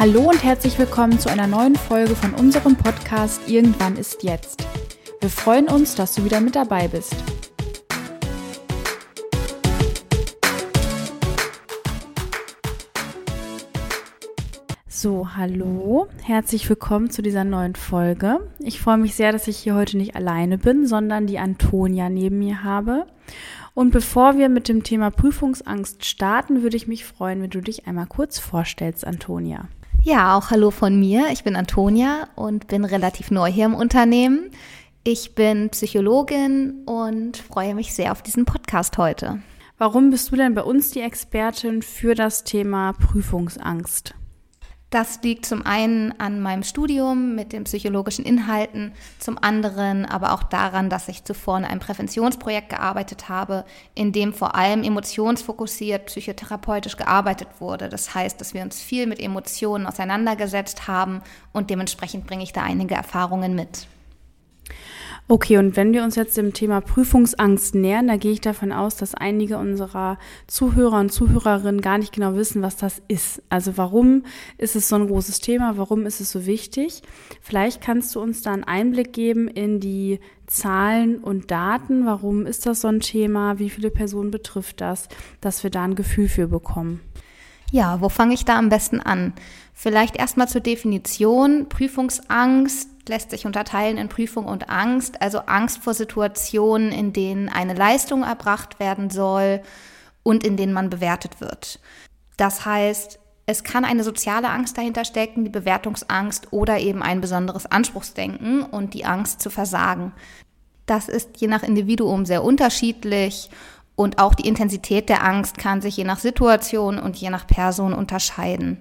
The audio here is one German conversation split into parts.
Hallo und herzlich willkommen zu einer neuen Folge von unserem Podcast Irgendwann ist jetzt. Wir freuen uns, dass du wieder mit dabei bist. So, hallo, herzlich willkommen zu dieser neuen Folge. Ich freue mich sehr, dass ich hier heute nicht alleine bin, sondern die Antonia neben mir habe. Und bevor wir mit dem Thema Prüfungsangst starten, würde ich mich freuen, wenn du dich einmal kurz vorstellst, Antonia. Ja, auch hallo von mir. Ich bin Antonia und bin relativ neu hier im Unternehmen. Ich bin Psychologin und freue mich sehr auf diesen Podcast heute. Warum bist du denn bei uns die Expertin für das Thema Prüfungsangst? Das liegt zum einen an meinem Studium mit den psychologischen Inhalten, zum anderen aber auch daran, dass ich zuvor in einem Präventionsprojekt gearbeitet habe, in dem vor allem emotionsfokussiert psychotherapeutisch gearbeitet wurde. Das heißt, dass wir uns viel mit Emotionen auseinandergesetzt haben und dementsprechend bringe ich da einige Erfahrungen mit. Okay, und wenn wir uns jetzt dem Thema Prüfungsangst nähern, da gehe ich davon aus, dass einige unserer Zuhörer und Zuhörerinnen gar nicht genau wissen, was das ist. Also warum ist es so ein großes Thema? Warum ist es so wichtig? Vielleicht kannst du uns da einen Einblick geben in die Zahlen und Daten. Warum ist das so ein Thema? Wie viele Personen betrifft das? Dass wir da ein Gefühl für bekommen. Ja, wo fange ich da am besten an? Vielleicht erstmal zur Definition. Prüfungsangst lässt sich unterteilen in Prüfung und Angst, also Angst vor Situationen, in denen eine Leistung erbracht werden soll und in denen man bewertet wird. Das heißt, es kann eine soziale Angst dahinter stecken, die Bewertungsangst oder eben ein besonderes Anspruchsdenken und die Angst zu versagen. Das ist je nach Individuum sehr unterschiedlich und auch die Intensität der Angst kann sich je nach Situation und je nach Person unterscheiden.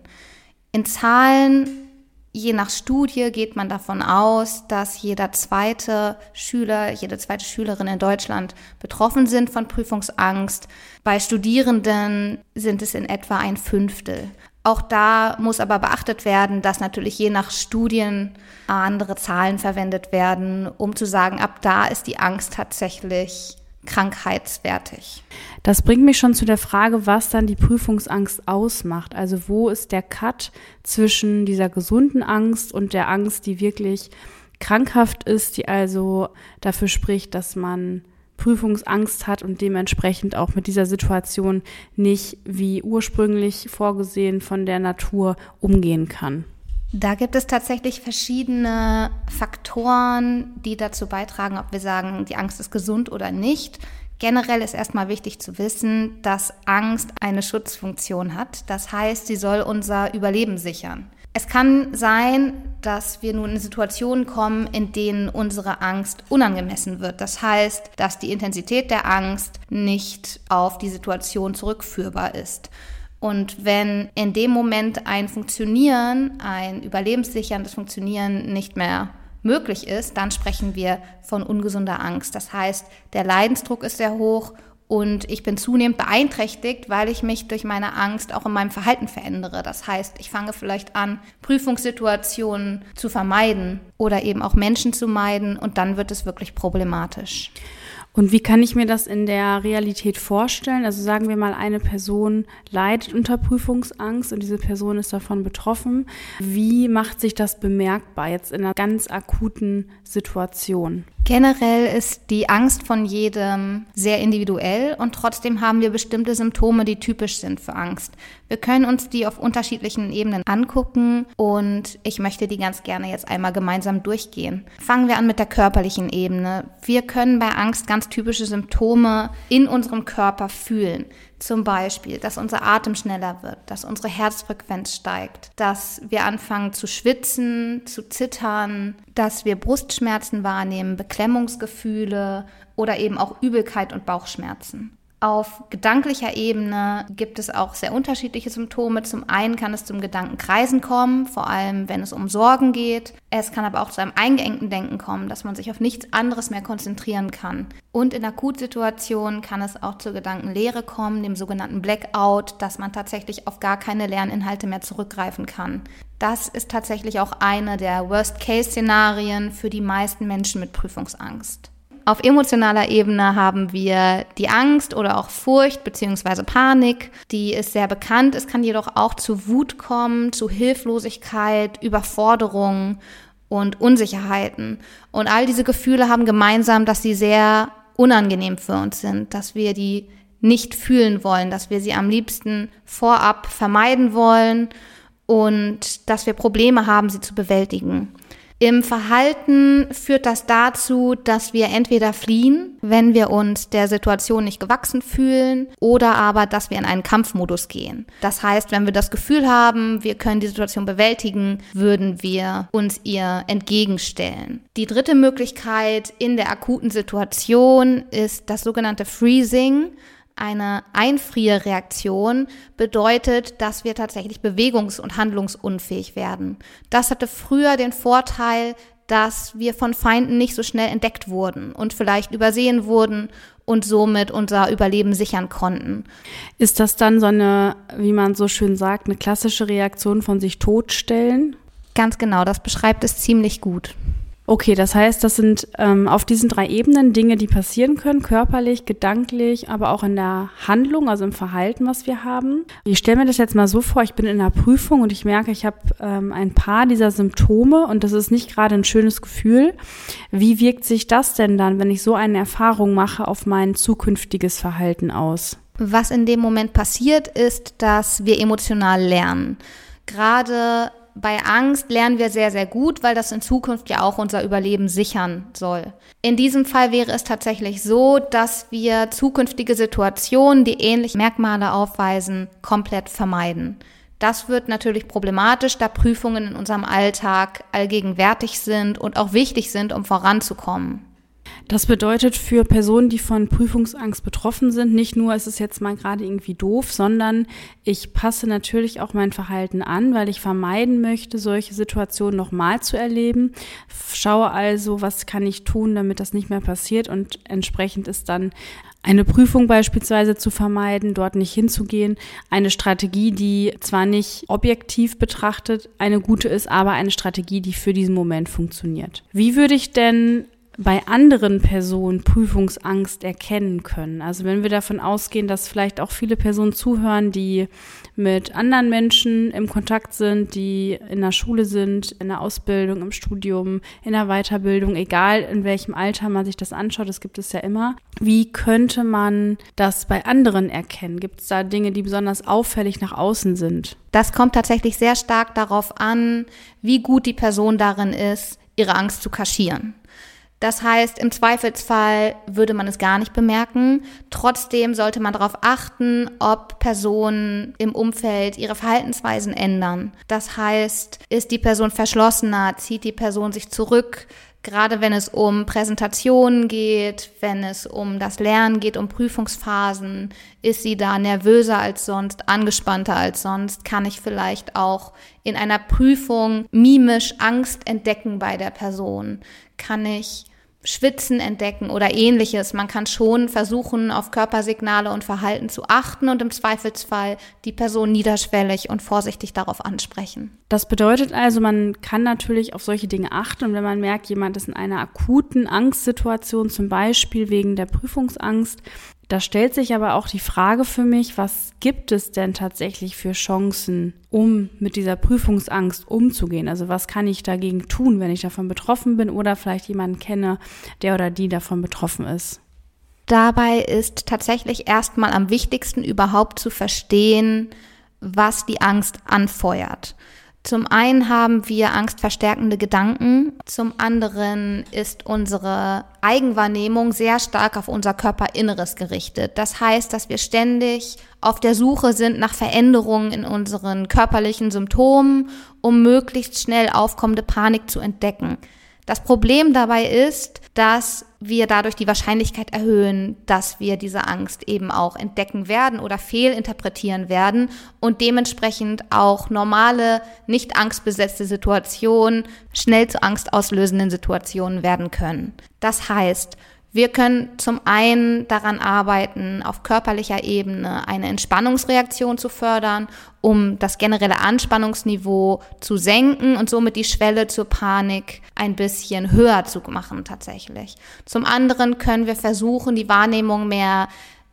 In Zahlen Je nach Studie geht man davon aus, dass jeder zweite Schüler, jede zweite Schülerin in Deutschland betroffen sind von Prüfungsangst. Bei Studierenden sind es in etwa ein Fünftel. Auch da muss aber beachtet werden, dass natürlich je nach Studien andere Zahlen verwendet werden, um zu sagen, ab da ist die Angst tatsächlich krankheitswertig. Das bringt mich schon zu der Frage, was dann die Prüfungsangst ausmacht. Also wo ist der Cut zwischen dieser gesunden Angst und der Angst, die wirklich krankhaft ist, die also dafür spricht, dass man Prüfungsangst hat und dementsprechend auch mit dieser Situation nicht wie ursprünglich vorgesehen von der Natur umgehen kann. Da gibt es tatsächlich verschiedene Faktoren, die dazu beitragen, ob wir sagen, die Angst ist gesund oder nicht. Generell ist erstmal wichtig zu wissen, dass Angst eine Schutzfunktion hat. Das heißt, sie soll unser Überleben sichern. Es kann sein, dass wir nun in Situationen kommen, in denen unsere Angst unangemessen wird. Das heißt, dass die Intensität der Angst nicht auf die Situation zurückführbar ist. Und wenn in dem Moment ein Funktionieren, ein überlebenssicherndes Funktionieren nicht mehr möglich ist, dann sprechen wir von ungesunder Angst. Das heißt, der Leidensdruck ist sehr hoch und ich bin zunehmend beeinträchtigt, weil ich mich durch meine Angst auch in meinem Verhalten verändere. Das heißt, ich fange vielleicht an, Prüfungssituationen zu vermeiden oder eben auch Menschen zu meiden und dann wird es wirklich problematisch. Und wie kann ich mir das in der Realität vorstellen? Also sagen wir mal, eine Person leidet unter Prüfungsangst und diese Person ist davon betroffen. Wie macht sich das bemerkbar jetzt in einer ganz akuten Situation? Generell ist die Angst von jedem sehr individuell und trotzdem haben wir bestimmte Symptome, die typisch sind für Angst. Wir können uns die auf unterschiedlichen Ebenen angucken und ich möchte die ganz gerne jetzt einmal gemeinsam durchgehen. Fangen wir an mit der körperlichen Ebene. Wir können bei Angst ganz typische Symptome in unserem Körper fühlen. Zum Beispiel, dass unser Atem schneller wird, dass unsere Herzfrequenz steigt, dass wir anfangen zu schwitzen, zu zittern, dass wir Brustschmerzen wahrnehmen, Beklemmungsgefühle oder eben auch Übelkeit und Bauchschmerzen. Auf gedanklicher Ebene gibt es auch sehr unterschiedliche Symptome. Zum einen kann es zum Gedankenkreisen kommen, vor allem wenn es um Sorgen geht. Es kann aber auch zu einem eingeengten Denken kommen, dass man sich auf nichts anderes mehr konzentrieren kann. Und in Akutsituationen kann es auch zur Gedankenlehre kommen, dem sogenannten Blackout, dass man tatsächlich auf gar keine Lerninhalte mehr zurückgreifen kann. Das ist tatsächlich auch eine der Worst-Case-Szenarien für die meisten Menschen mit Prüfungsangst. Auf emotionaler Ebene haben wir die Angst oder auch Furcht beziehungsweise Panik. Die ist sehr bekannt. Es kann jedoch auch zu Wut kommen, zu Hilflosigkeit, Überforderung und Unsicherheiten. Und all diese Gefühle haben gemeinsam, dass sie sehr unangenehm für uns sind, dass wir die nicht fühlen wollen, dass wir sie am liebsten vorab vermeiden wollen und dass wir Probleme haben, sie zu bewältigen. Im Verhalten führt das dazu, dass wir entweder fliehen, wenn wir uns der Situation nicht gewachsen fühlen, oder aber, dass wir in einen Kampfmodus gehen. Das heißt, wenn wir das Gefühl haben, wir können die Situation bewältigen, würden wir uns ihr entgegenstellen. Die dritte Möglichkeit in der akuten Situation ist das sogenannte Freezing. Eine Einfrierreaktion bedeutet, dass wir tatsächlich bewegungs- und handlungsunfähig werden. Das hatte früher den Vorteil, dass wir von Feinden nicht so schnell entdeckt wurden und vielleicht übersehen wurden und somit unser Überleben sichern konnten. Ist das dann so eine, wie man so schön sagt, eine klassische Reaktion von sich totstellen? Ganz genau, das beschreibt es ziemlich gut. Okay, das heißt, das sind ähm, auf diesen drei Ebenen Dinge, die passieren können, körperlich, gedanklich, aber auch in der Handlung, also im Verhalten, was wir haben. Ich stelle mir das jetzt mal so vor, ich bin in einer Prüfung und ich merke, ich habe ähm, ein paar dieser Symptome und das ist nicht gerade ein schönes Gefühl. Wie wirkt sich das denn dann, wenn ich so eine Erfahrung mache, auf mein zukünftiges Verhalten aus? Was in dem Moment passiert, ist, dass wir emotional lernen. Gerade bei Angst lernen wir sehr, sehr gut, weil das in Zukunft ja auch unser Überleben sichern soll. In diesem Fall wäre es tatsächlich so, dass wir zukünftige Situationen, die ähnliche Merkmale aufweisen, komplett vermeiden. Das wird natürlich problematisch, da Prüfungen in unserem Alltag allgegenwärtig sind und auch wichtig sind, um voranzukommen. Das bedeutet für Personen, die von Prüfungsangst betroffen sind, nicht nur ist es jetzt mal gerade irgendwie doof, sondern ich passe natürlich auch mein Verhalten an, weil ich vermeiden möchte, solche Situationen nochmal zu erleben. Schaue also, was kann ich tun, damit das nicht mehr passiert und entsprechend ist dann eine Prüfung beispielsweise zu vermeiden, dort nicht hinzugehen. Eine Strategie, die zwar nicht objektiv betrachtet eine gute ist, aber eine Strategie, die für diesen Moment funktioniert. Wie würde ich denn bei anderen Personen Prüfungsangst erkennen können. Also wenn wir davon ausgehen, dass vielleicht auch viele Personen zuhören, die mit anderen Menschen im Kontakt sind, die in der Schule sind, in der Ausbildung, im Studium, in der Weiterbildung, egal in welchem Alter man sich das anschaut, das gibt es ja immer. Wie könnte man das bei anderen erkennen? Gibt es da Dinge, die besonders auffällig nach außen sind? Das kommt tatsächlich sehr stark darauf an, wie gut die Person darin ist, ihre Angst zu kaschieren. Das heißt, im Zweifelsfall würde man es gar nicht bemerken. Trotzdem sollte man darauf achten, ob Personen im Umfeld ihre Verhaltensweisen ändern. Das heißt, ist die Person verschlossener, zieht die Person sich zurück, gerade wenn es um Präsentationen geht, wenn es um das Lernen geht, um Prüfungsphasen, ist sie da nervöser als sonst, angespannter als sonst, kann ich vielleicht auch in einer Prüfung mimisch Angst entdecken bei der Person, kann ich Schwitzen entdecken oder ähnliches. Man kann schon versuchen, auf Körpersignale und Verhalten zu achten und im Zweifelsfall die Person niederschwellig und vorsichtig darauf ansprechen. Das bedeutet also, man kann natürlich auf solche Dinge achten und wenn man merkt, jemand ist in einer akuten Angstsituation, zum Beispiel wegen der Prüfungsangst, da stellt sich aber auch die Frage für mich, was gibt es denn tatsächlich für Chancen, um mit dieser Prüfungsangst umzugehen? Also was kann ich dagegen tun, wenn ich davon betroffen bin oder vielleicht jemanden kenne, der oder die davon betroffen ist? Dabei ist tatsächlich erstmal am wichtigsten überhaupt zu verstehen, was die Angst anfeuert. Zum einen haben wir angstverstärkende Gedanken, zum anderen ist unsere Eigenwahrnehmung sehr stark auf unser Körperinneres gerichtet. Das heißt, dass wir ständig auf der Suche sind nach Veränderungen in unseren körperlichen Symptomen, um möglichst schnell aufkommende Panik zu entdecken. Das Problem dabei ist, dass wir dadurch die Wahrscheinlichkeit erhöhen, dass wir diese Angst eben auch entdecken werden oder fehlinterpretieren werden und dementsprechend auch normale, nicht angstbesetzte Situationen schnell zu angstauslösenden Situationen werden können. Das heißt, Wir können zum einen daran arbeiten, auf körperlicher Ebene eine Entspannungsreaktion zu fördern, um das generelle Anspannungsniveau zu senken und somit die Schwelle zur Panik ein bisschen höher zu machen tatsächlich. Zum anderen können wir versuchen, die Wahrnehmung mehr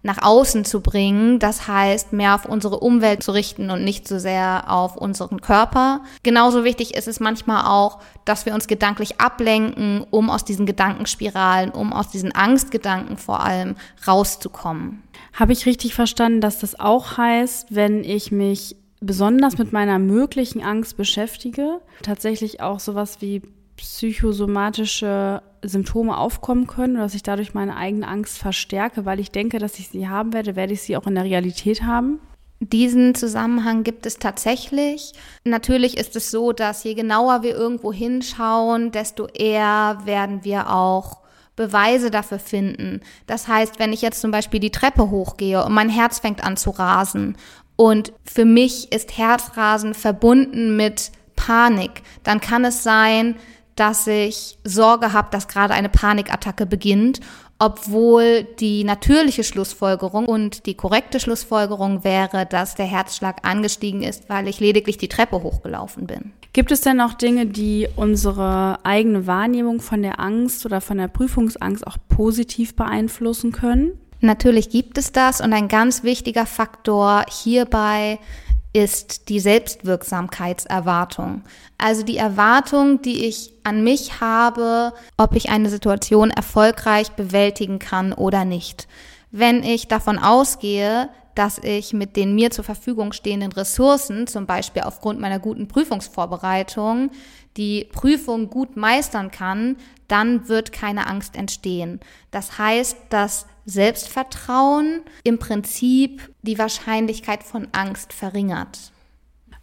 nach außen zu bringen. Das heißt, mehr auf unsere Umwelt zu richten und nicht so sehr auf unseren Körper. Genauso wichtig ist es manchmal auch, dass wir uns gedanklich ablenken, um aus diesen Gedankenspiralen, um aus diesen Angstgedanken vor allem rauszukommen. Habe ich richtig verstanden, dass das auch heißt, wenn ich mich besonders mit meiner möglichen Angst beschäftige, tatsächlich auch sowas wie psychosomatische Symptome aufkommen können oder dass ich dadurch meine eigene Angst verstärke, weil ich denke, dass ich sie haben werde, werde ich sie auch in der Realität haben? Diesen Zusammenhang gibt es tatsächlich. Natürlich ist es so, dass je genauer wir irgendwo hinschauen, desto eher werden wir auch Beweise dafür finden. Das heißt, wenn ich jetzt zum Beispiel die Treppe hochgehe und mein Herz fängt an zu rasen und für mich ist Herzrasen verbunden mit Panik, dann kann es sein, dass ich Sorge habe, dass gerade eine Panikattacke beginnt, obwohl die natürliche Schlussfolgerung und die korrekte Schlussfolgerung wäre, dass der Herzschlag angestiegen ist, weil ich lediglich die Treppe hochgelaufen bin. Gibt es denn auch Dinge, die unsere eigene Wahrnehmung von der Angst oder von der Prüfungsangst auch positiv beeinflussen können? Natürlich gibt es das und ein ganz wichtiger Faktor hierbei ist die Selbstwirksamkeitserwartung. Also die Erwartung, die ich an mich habe, ob ich eine Situation erfolgreich bewältigen kann oder nicht. Wenn ich davon ausgehe, dass ich mit den mir zur Verfügung stehenden Ressourcen, zum Beispiel aufgrund meiner guten Prüfungsvorbereitung, die Prüfung gut meistern kann, dann wird keine Angst entstehen. Das heißt, dass Selbstvertrauen im Prinzip die Wahrscheinlichkeit von Angst verringert.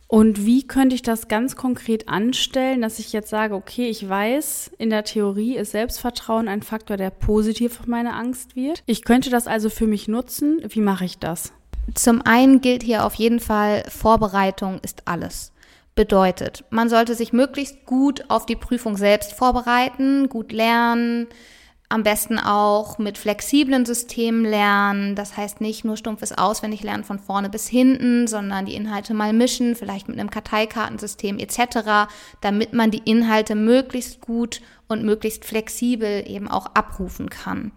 Und wie könnte ich das ganz konkret anstellen, dass ich jetzt sage, okay, ich weiß, in der Theorie ist Selbstvertrauen ein Faktor, der positiv auf meine Angst wird. Ich könnte das also für mich nutzen. Wie mache ich das? Zum einen gilt hier auf jeden Fall, Vorbereitung ist alles. Bedeutet, man sollte sich möglichst gut auf die Prüfung selbst vorbereiten, gut lernen, am besten auch mit flexiblen Systemen lernen. Das heißt nicht nur stumpfes Auswendiglernen von vorne bis hinten, sondern die Inhalte mal mischen, vielleicht mit einem Karteikartensystem etc., damit man die Inhalte möglichst gut und möglichst flexibel eben auch abrufen kann.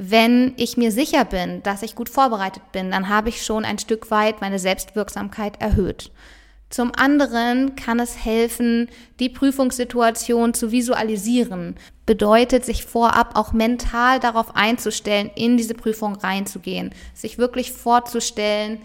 Wenn ich mir sicher bin, dass ich gut vorbereitet bin, dann habe ich schon ein Stück weit meine Selbstwirksamkeit erhöht. Zum anderen kann es helfen, die Prüfungssituation zu visualisieren. Bedeutet, sich vorab auch mental darauf einzustellen, in diese Prüfung reinzugehen. Sich wirklich vorzustellen,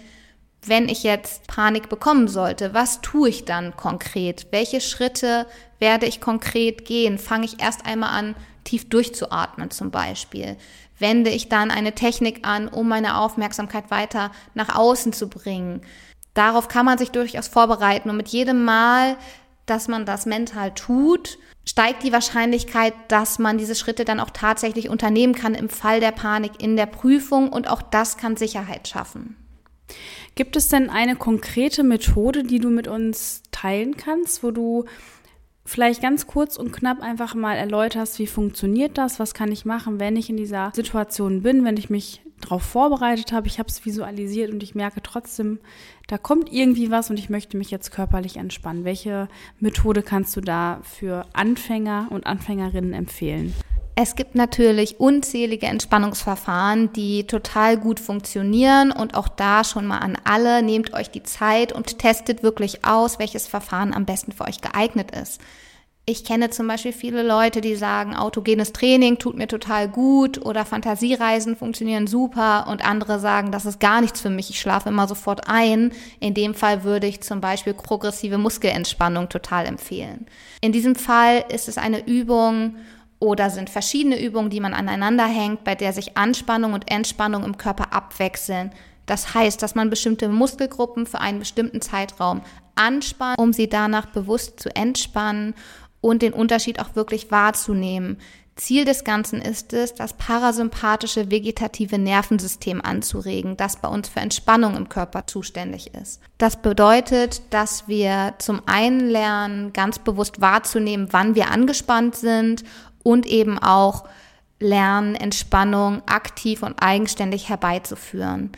wenn ich jetzt Panik bekommen sollte, was tue ich dann konkret? Welche Schritte werde ich konkret gehen? Fange ich erst einmal an, tief durchzuatmen zum Beispiel? Wende ich dann eine Technik an, um meine Aufmerksamkeit weiter nach außen zu bringen? Darauf kann man sich durchaus vorbereiten und mit jedem Mal, dass man das mental tut, steigt die Wahrscheinlichkeit, dass man diese Schritte dann auch tatsächlich unternehmen kann im Fall der Panik in der Prüfung und auch das kann Sicherheit schaffen. Gibt es denn eine konkrete Methode, die du mit uns teilen kannst, wo du vielleicht ganz kurz und knapp einfach mal erläuterst, wie funktioniert das, was kann ich machen, wenn ich in dieser Situation bin, wenn ich mich darauf vorbereitet habe, ich habe es visualisiert und ich merke trotzdem, da kommt irgendwie was und ich möchte mich jetzt körperlich entspannen. Welche Methode kannst du da für Anfänger und Anfängerinnen empfehlen? Es gibt natürlich unzählige Entspannungsverfahren, die total gut funktionieren und auch da schon mal an alle, nehmt euch die Zeit und testet wirklich aus, welches Verfahren am besten für euch geeignet ist. Ich kenne zum Beispiel viele Leute, die sagen, autogenes Training tut mir total gut oder Fantasiereisen funktionieren super und andere sagen, das ist gar nichts für mich, ich schlafe immer sofort ein. In dem Fall würde ich zum Beispiel progressive Muskelentspannung total empfehlen. In diesem Fall ist es eine Übung oder sind verschiedene Übungen, die man aneinander hängt, bei der sich Anspannung und Entspannung im Körper abwechseln. Das heißt, dass man bestimmte Muskelgruppen für einen bestimmten Zeitraum anspannt, um sie danach bewusst zu entspannen und den Unterschied auch wirklich wahrzunehmen. Ziel des Ganzen ist es, das parasympathische vegetative Nervensystem anzuregen, das bei uns für Entspannung im Körper zuständig ist. Das bedeutet, dass wir zum einen lernen, ganz bewusst wahrzunehmen, wann wir angespannt sind und eben auch lernen, Entspannung aktiv und eigenständig herbeizuführen.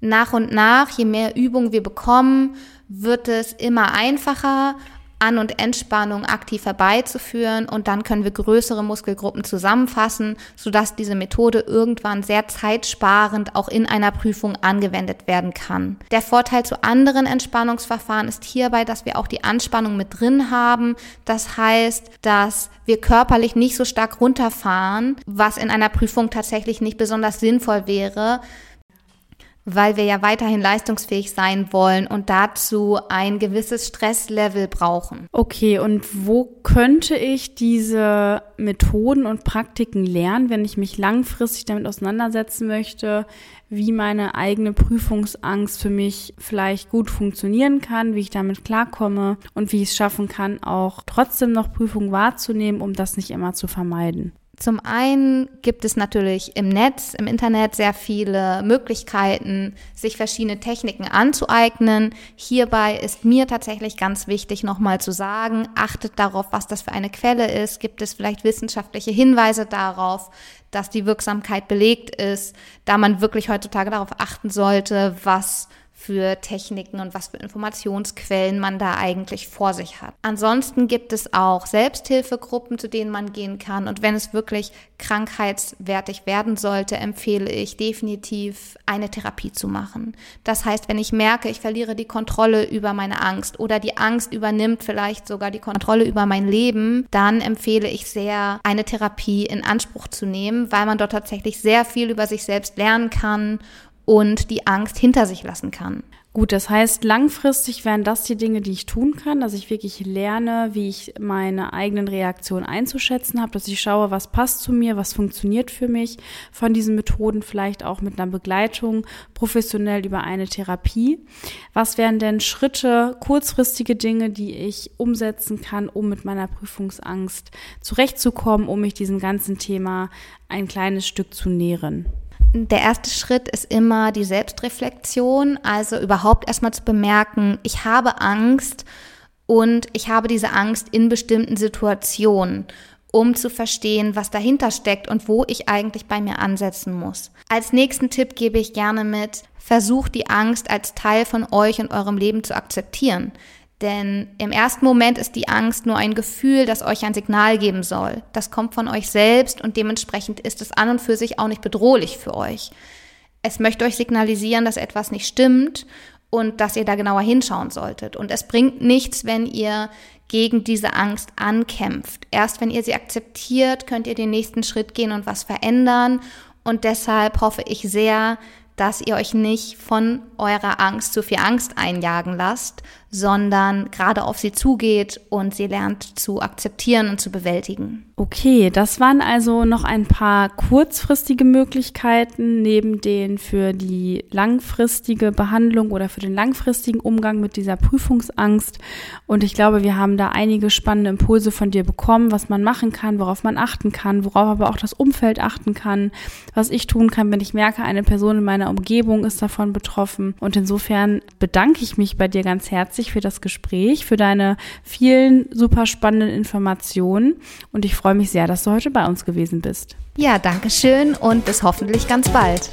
Nach und nach, je mehr Übung wir bekommen, wird es immer einfacher, an- und Entspannung aktiv herbeizuführen und dann können wir größere Muskelgruppen zusammenfassen, sodass diese Methode irgendwann sehr zeitsparend auch in einer Prüfung angewendet werden kann. Der Vorteil zu anderen Entspannungsverfahren ist hierbei, dass wir auch die Anspannung mit drin haben. Das heißt, dass wir körperlich nicht so stark runterfahren, was in einer Prüfung tatsächlich nicht besonders sinnvoll wäre, weil wir ja weiterhin leistungsfähig sein wollen und dazu ein gewisses Stresslevel brauchen. Okay, und wo könnte ich diese Methoden und Praktiken lernen, wenn ich mich langfristig damit auseinandersetzen möchte, wie meine eigene Prüfungsangst für mich vielleicht gut funktionieren kann, wie ich damit klarkomme und wie ich es schaffen kann, auch trotzdem noch Prüfungen wahrzunehmen, um das nicht immer zu vermeiden? Zum einen gibt es natürlich im Netz, im Internet sehr viele Möglichkeiten, sich verschiedene Techniken anzueignen. Hierbei ist mir tatsächlich ganz wichtig, nochmal zu sagen, achtet darauf, was das für eine Quelle ist. Gibt es vielleicht wissenschaftliche Hinweise darauf, dass die Wirksamkeit belegt ist, da man wirklich heutzutage darauf achten sollte, was für Techniken und was für Informationsquellen man da eigentlich vor sich hat. Ansonsten gibt es auch Selbsthilfegruppen, zu denen man gehen kann. Und wenn es wirklich krankheitswertig werden sollte, empfehle ich definitiv eine Therapie zu machen. Das heißt, wenn ich merke, ich verliere die Kontrolle über meine Angst oder die Angst übernimmt vielleicht sogar die Kontrolle über mein Leben, dann empfehle ich sehr, eine Therapie in Anspruch zu nehmen, weil man dort tatsächlich sehr viel über sich selbst lernen kann und die Angst hinter sich lassen kann. Gut, das heißt, langfristig wären das die Dinge, die ich tun kann, dass ich wirklich lerne, wie ich meine eigenen Reaktionen einzuschätzen habe, dass ich schaue, was passt zu mir, was funktioniert für mich von diesen Methoden, vielleicht auch mit einer Begleitung professionell über eine Therapie. Was wären denn Schritte, kurzfristige Dinge, die ich umsetzen kann, um mit meiner Prüfungsangst zurechtzukommen, um mich diesem ganzen Thema ein kleines Stück zu nähren? Der erste Schritt ist immer die Selbstreflexion, also überhaupt erstmal zu bemerken, ich habe Angst und ich habe diese Angst in bestimmten Situationen, um zu verstehen, was dahinter steckt und wo ich eigentlich bei mir ansetzen muss. Als nächsten Tipp gebe ich gerne mit, versucht die Angst als Teil von euch und eurem Leben zu akzeptieren. Denn im ersten Moment ist die Angst nur ein Gefühl, das euch ein Signal geben soll. Das kommt von euch selbst und dementsprechend ist es an und für sich auch nicht bedrohlich für euch. Es möchte euch signalisieren, dass etwas nicht stimmt und dass ihr da genauer hinschauen solltet. Und es bringt nichts, wenn ihr gegen diese Angst ankämpft. Erst wenn ihr sie akzeptiert, könnt ihr den nächsten Schritt gehen und was verändern. Und deshalb hoffe ich sehr, dass ihr euch nicht von eurer Angst zu viel Angst einjagen lasst, sondern gerade auf sie zugeht und sie lernt zu akzeptieren und zu bewältigen. Okay, das waren also noch ein paar kurzfristige Möglichkeiten neben den für die langfristige Behandlung oder für den langfristigen Umgang mit dieser Prüfungsangst. Und ich glaube, wir haben da einige spannende Impulse von dir bekommen, was man machen kann, worauf man achten kann, worauf aber auch das Umfeld achten kann, was ich tun kann, wenn ich merke, eine Person in meiner Umgebung ist davon betroffen. Und insofern bedanke ich mich bei dir ganz herzlich herzlich für das Gespräch, für deine vielen super spannenden Informationen und ich freue mich sehr, dass du heute bei uns gewesen bist. Ja, danke schön und bis hoffentlich ganz bald.